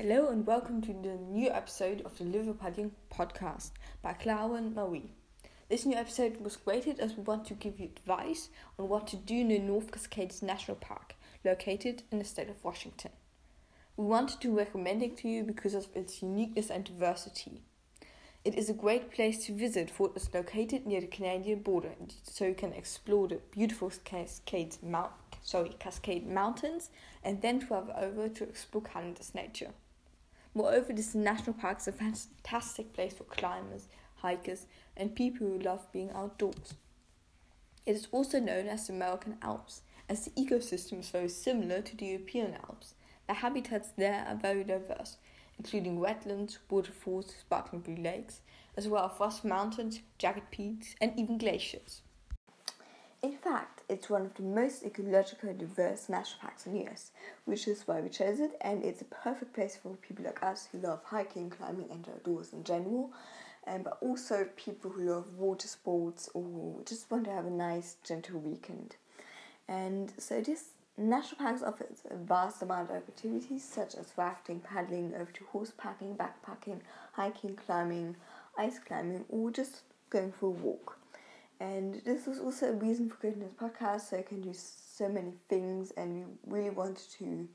Hello and welcome to the new episode of the Liverpudlian podcast by Clara and Marie. This new episode was created as we want to give you advice on what to do in the North Cascades National Park, located in the state of Washington. We wanted to recommend it to you because of its uniqueness and diversity. It is a great place to visit for it is located near the Canadian border, so you can explore the beautiful Cascades Mount, sorry, Cascade Mountains and then travel over to explore Canada's nature. Moreover, this national park is a fantastic place for climbers, hikers, and people who love being outdoors. It is also known as the American Alps, as the ecosystem is very similar to the European Alps. The habitats there are very diverse, including wetlands, waterfalls, sparkling blue lakes, as well as vast mountains, jagged peaks, and even glaciers. In fact, it's one of the most ecologically diverse national parks in the US, which is why we chose it, and it's a perfect place for people like us who love hiking, climbing, and outdoors in general, um, but also people who love water sports or just want to have a nice, gentle weekend. And so this national park offers a vast amount of activities such as rafting, paddling, over to horsepacking, backpacking, hiking, climbing, ice climbing, or just going for a walk. And this was also a reason for creating this podcast, so I can do so many things, and we really wanted to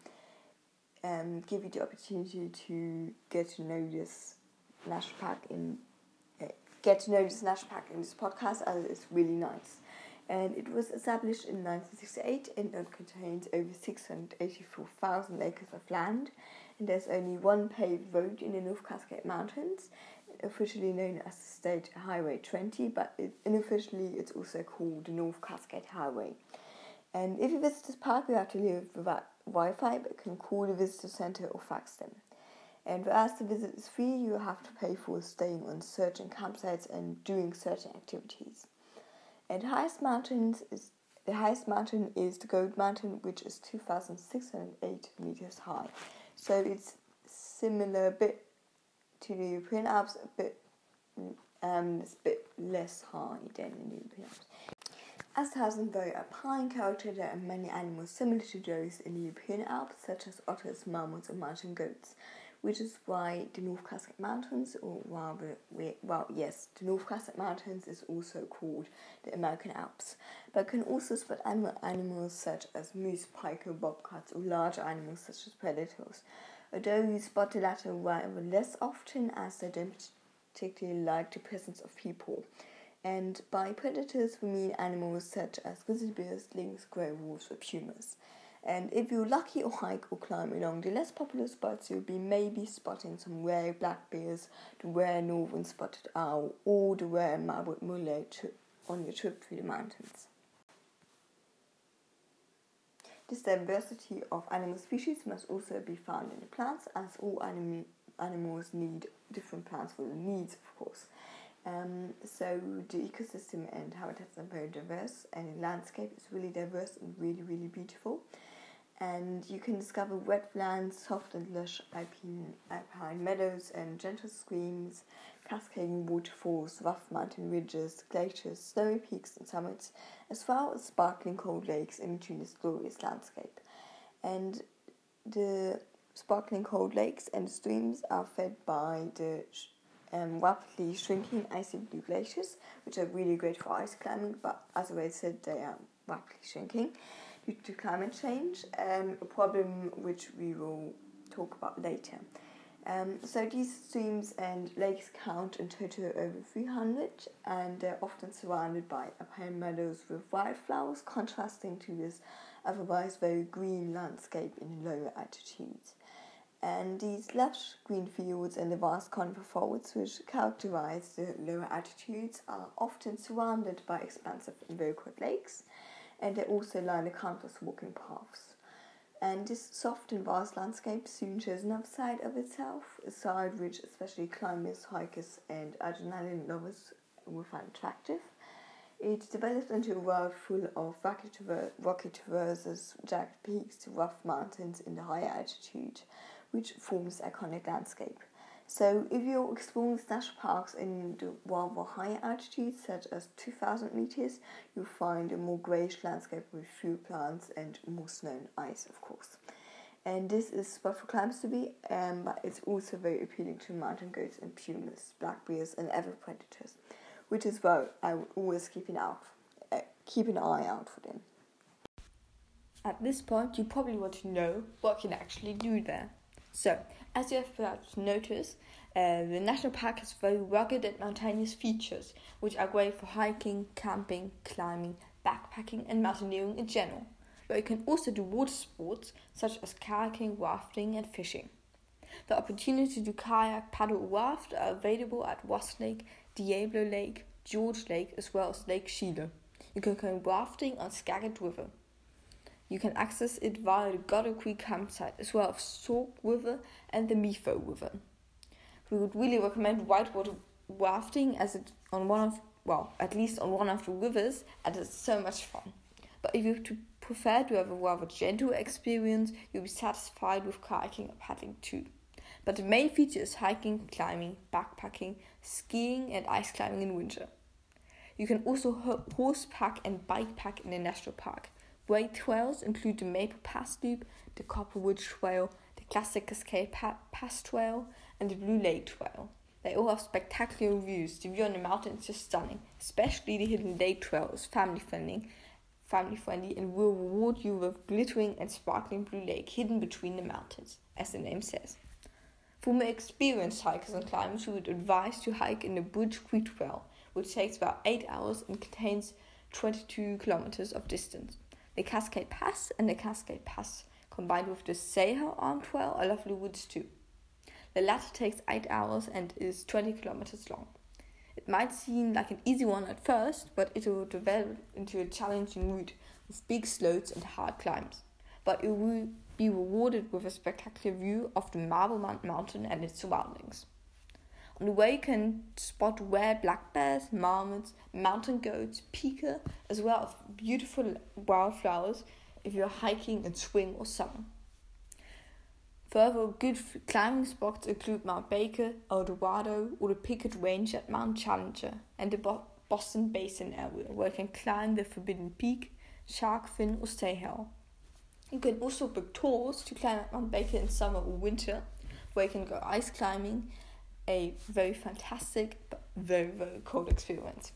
um, give you the opportunity to get to know this national park in uh, get to know this national park in this podcast, as it's really nice. And it was established in 1968, and it contains over 684,000 acres of land. And there's only one paved road in the North Cascade Mountains, officially known as State Highway 20, but it, unofficially it's also called the North Cascade Highway. And if you visit this park, you have to live without Wi-Fi, but can call the visitor center or fax them. And as the visit is free, you have to pay for staying on certain campsites and doing certain activities. And highest mountains is the highest mountain is the Goode Mountain, which is 2,608 meters high. So it's similar, bit to the European Alps, a bit um, it's a bit less high than the European Alps. As it has a very alpine character, there are many animals similar to those in the European Alps, such as otters, marmots, and mountain goats, which is why the North Cascade Mountains, or rather, well, yes, the North Cascade Mountains is also called the American Alps, but can also spot animals such as moose, pike, or bobcats, or larger animals such as predators although you spot the latter rather less often as they don't particularly like the presence of people. And by predators, we mean animals such as grizzly bears, lynx, grey wolves, or pumas. And if you're lucky or hike or climb along the less popular spots, you'll be maybe spotting some rare black bears, the rare northern spotted owl, or the rare marbled murrelet on your trip through the mountains. This diversity of animal species must also be found in the plants, as all anim- animals need different plants for their needs, of course. Um, so the ecosystem and habitats are very diverse, and the landscape is really diverse and really, really beautiful. And you can discover wetlands, soft and lush alpine, alpine meadows, and gentle streams, cascading waterfalls, rough mountain ridges, glaciers, snowy peaks and summits, as well as sparkling cold lakes in between this glorious landscape. And the sparkling cold lakes and streams are fed by the um, rapidly shrinking icy blue glaciers, which are really great for ice climbing, but as I said, they are rapidly shrinking due to climate change, um, a problem which we will talk about later. Um, so these streams and lakes count in total over 300 and they're often surrounded by alpine meadows with wildflowers contrasting to this otherwise very green landscape in lower altitudes. And these lush green fields and the vast conifer forests which characterize the lower altitudes are often surrounded by expansive and very lakes and they also line the countless walking paths. And this soft and vast landscape soon shows another side of itself, a side which especially climbers, hikers, and adrenaline lovers will find attractive. It develops into a world full of rocky, traver- rocky traverses, jagged peaks, rough mountains in the higher altitude, which forms iconic landscape. So if you're exploring the national parks in the rather higher altitudes, such as 2000 meters, you'll find a more greyish landscape with fewer plants and more snow and ice, of course. and this is spot for climbers to be, um, but it's also very appealing to mountain goats and pumas, black bears, and other predators, which is why I would always keep an out, uh, keep an eye out for them. At this point, you probably want to know what you can actually do there. So, as you have perhaps noticed, uh, the national park has very rugged and mountainous features, which are great for hiking, camping, climbing, backpacking, and mountaineering in general. But you can also do water sports such as kayaking, rafting, and fishing. The opportunity to do kayak, paddle, or raft are available at Wasp Lake, Diablo Lake, Gorge Lake, as well as Lake Chelan. You can go rafting on Skagit River. You can access it via the Goodell Creek campsite as well as Sauk River and the Methow River. We would really recommend whitewater rafting as it on one of well, at least on one of the rivers, and it's so much fun. But if you prefer to have a rather gentle experience, you'll be satisfied with kayaking or paddling too. But the main feature is hiking, climbing, backpacking, skiing, and ice climbing in winter. You can also horse pack and bike pack in the national park. Great trails include the Maple Pass Loop, the Copperwood Trail, the Classic Cascade Pass Trail, and the Blue Lake Trail. They all have spectacular views. The view on the mountain is just stunning, especially the Hidden Lake Trail is family friendly, family friendly and will reward you with glittering and sparkling blue lake hidden between the mountains, as the name says. For more experienced hikers and climbers, we would advise to hike in the Bridge Creek Trail, which takes about 8 hours and contains 22 kilometers of distance. The Cascade Pass and the Cascade Pass, combined with the Sahale Arm Trail, are lovely woods too. The latter takes 8 hours and is 20 kilometers long. It might seem like an easy one at first, but it will develop into a challenging route with big slopes and hard climbs. But it will be rewarded with a spectacular view of the Marble Mountain and its surroundings. The way, you can spot rare black bears, marmots, mountain goats, pika, as well as beautiful wildflowers if you're hiking in spring or summer. Further good climbing spots include Mount Baker, Eldorado, or the Picket Range at Mount Challenger, and the Bo- Boston Basin area, where you can climb the Forbidden Peak, Shark Fin, or Stay You can also book tours to climb Mount Baker in summer or winter, where you can go ice climbing a very fantastic but very very cold experience.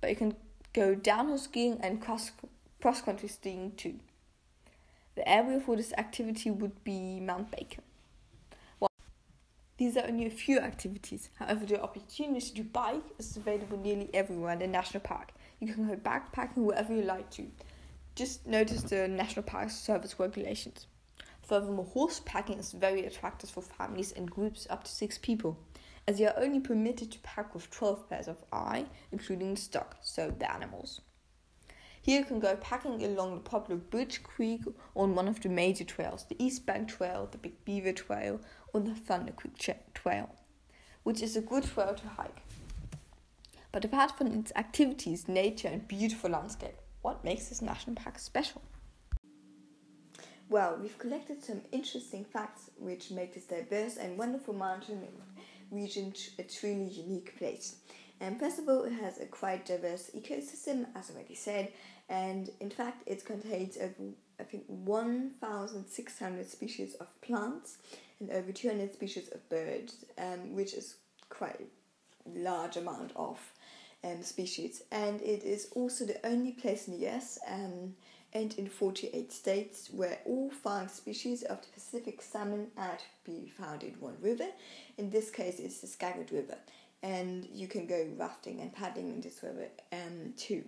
But you can go downhill skiing and cross cross country skiing too. The area for this activity would be Mount Baker. Well, these are only a few activities. However, the opportunity to bike is available nearly everywhere in the national park. You can go backpacking wherever you like to. Just notice the national park service regulations. Furthermore, horse packing is very attractive for families and groups up to six people, as you are only permitted to pack with 12 pairs of eye, including the stock, so the animals. Here you can go packing along the popular Bridge Creek on one of the major trails, the East Bank Trail, the Big Beaver Trail, or the Thunder Creek Trail, which is a good trail to hike. But apart from its activities, nature, and beautiful landscape, what makes this national park special? Well, we've collected some interesting facts which make this diverse and wonderful mountain region a truly unique place. And first of all, it has a quite diverse ecosystem, as I already said, and in fact, it contains over, I think, 1,600 species of plants and over 200 species of birds, um, which is quite a large amount of um, species. And it is also the only place in the US um, and in 48 states where all five species of the Pacific salmon are to be found in one river. In this case, it's the Skagit River, and you can go rafting and paddling in this river um, too.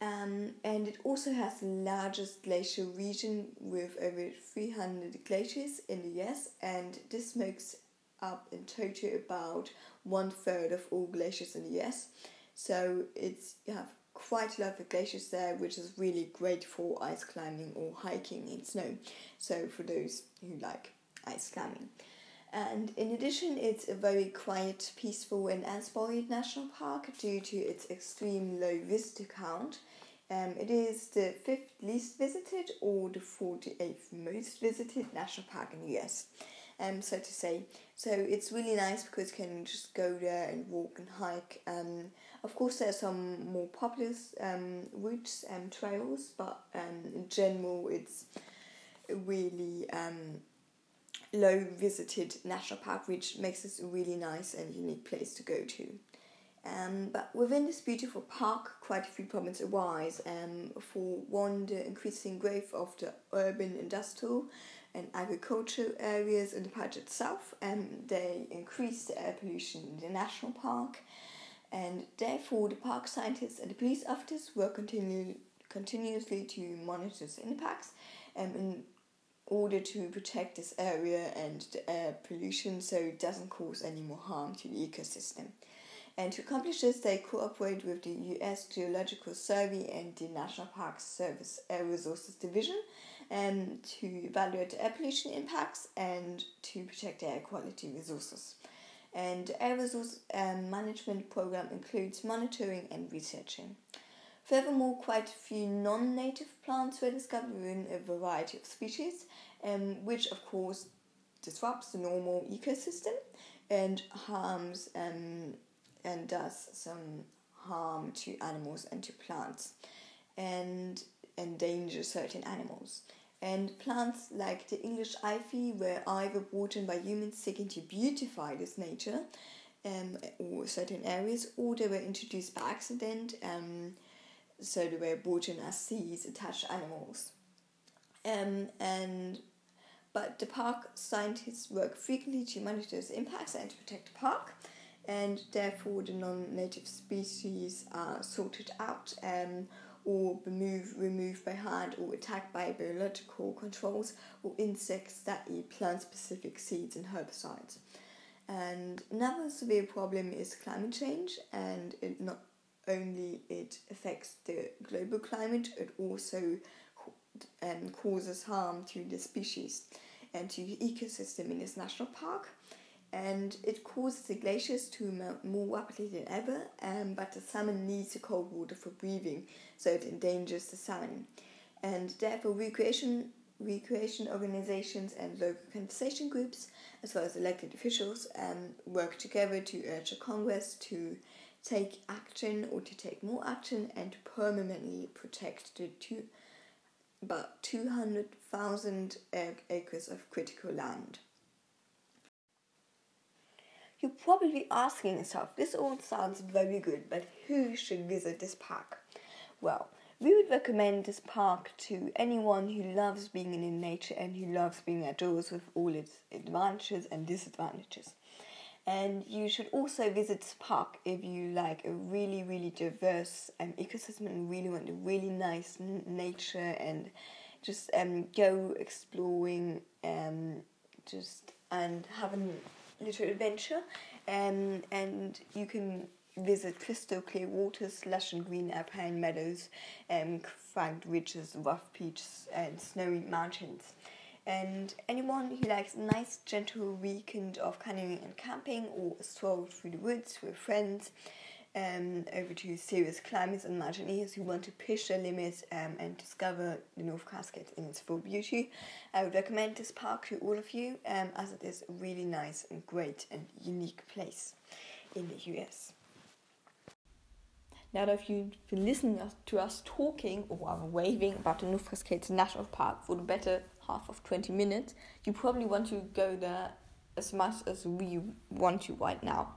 Um, and it also has the largest glacier region with over 300 glaciers in the US, and this makes up in total about one third of all glaciers in the US. So it's you have quite a lot of glaciers there, which is really great for ice climbing or hiking in snow. So for those who like ice climbing. And in addition, it's a very quiet, peaceful, and unspoiled national park due to its extreme low visitor count. Um, it is the fifth least visited or the 48th most visited national park in the US um, so to say. So it's really nice because you can just go there and walk and hike. Um, of course, there are some more popular um, routes and trails, but um, in general, it's a really um, low visited national park, which makes this a really nice and unique place to go to. Um, but within this beautiful park, quite a few problems arise. Um, for one, the increasing growth of the urban, industrial, and agricultural areas in the park itself. and they increase the air pollution in the national park, and therefore the park scientists and the police officers work continue, continuously to monitor the impacts um, in order to protect this area and the air pollution so it doesn't cause any more harm to the ecosystem. And to accomplish this, they cooperate with the US Geological Survey and the National Park Service Air Resources Division um, to evaluate air pollution impacts and to protect air quality resources. And the air resource um, management program includes monitoring and researching. Furthermore, quite a few non native plants were discovered in a variety of species, um, which of course disrupts the normal ecosystem and harms um, and does some harm to animals and to plants and endanger certain animals. And plants like the English ivy were either brought in by humans seeking to beautify this nature um, or certain areas, or they were introduced by accident, um, so they were brought in as seeds attached animals. Um, and but the park scientists work frequently to monitor the impacts and to protect the park and therefore the non-native species are sorted out um, or removed, removed by hand or attacked by biological controls or insects that eat plant-specific seeds and herbicides. And another severe problem is climate change, and it not only it affects the global climate, it also um, causes harm to the species and to the ecosystem in this national park and it causes the glaciers to melt more rapidly than ever, um, but the salmon needs the cold water for breathing, so it endangers the salmon. And therefore, recreation, recreation organizations and local conservation groups, as well as elected officials, um, work together to urge the Congress to take action or to take more action and to permanently protect the two, about 200,000 acres of critical land. You're probably asking yourself, this all sounds very good, but who should visit this park? Well, we would recommend this park to anyone who loves being in nature and who loves being outdoors with all its advantages and disadvantages. And you should also visit this park if you like a really, really diverse um, ecosystem and really want a really nice n- nature and just um, go exploring um, just and having little adventure, um, and you can visit crystal clear waters, lush and green alpine meadows, um, cragged ridges, rough peaks, and snowy mountains. And anyone who likes a nice, gentle weekend of canoeing and camping, or a stroll through the woods with friends, um, over to serious climbers and mountaineers who want to push their limits um, and discover the North Cascades in its full beauty. I would recommend this park to all of you um, as it is a really nice and great and unique place in the US. Now that if you've been listening to us talking or rather waving about the North Cascades National Park for the better half of 20 minutes, you probably want to go there as much as we want to right now.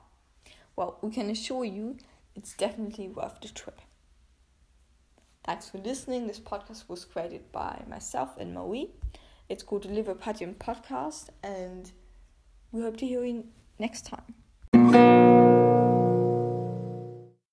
Well, we can assure you it's definitely worth the trip. Thanks for listening. This podcast was created by myself and Marie. It's called the Liver Podium Podcast, and we hope to hear you next time.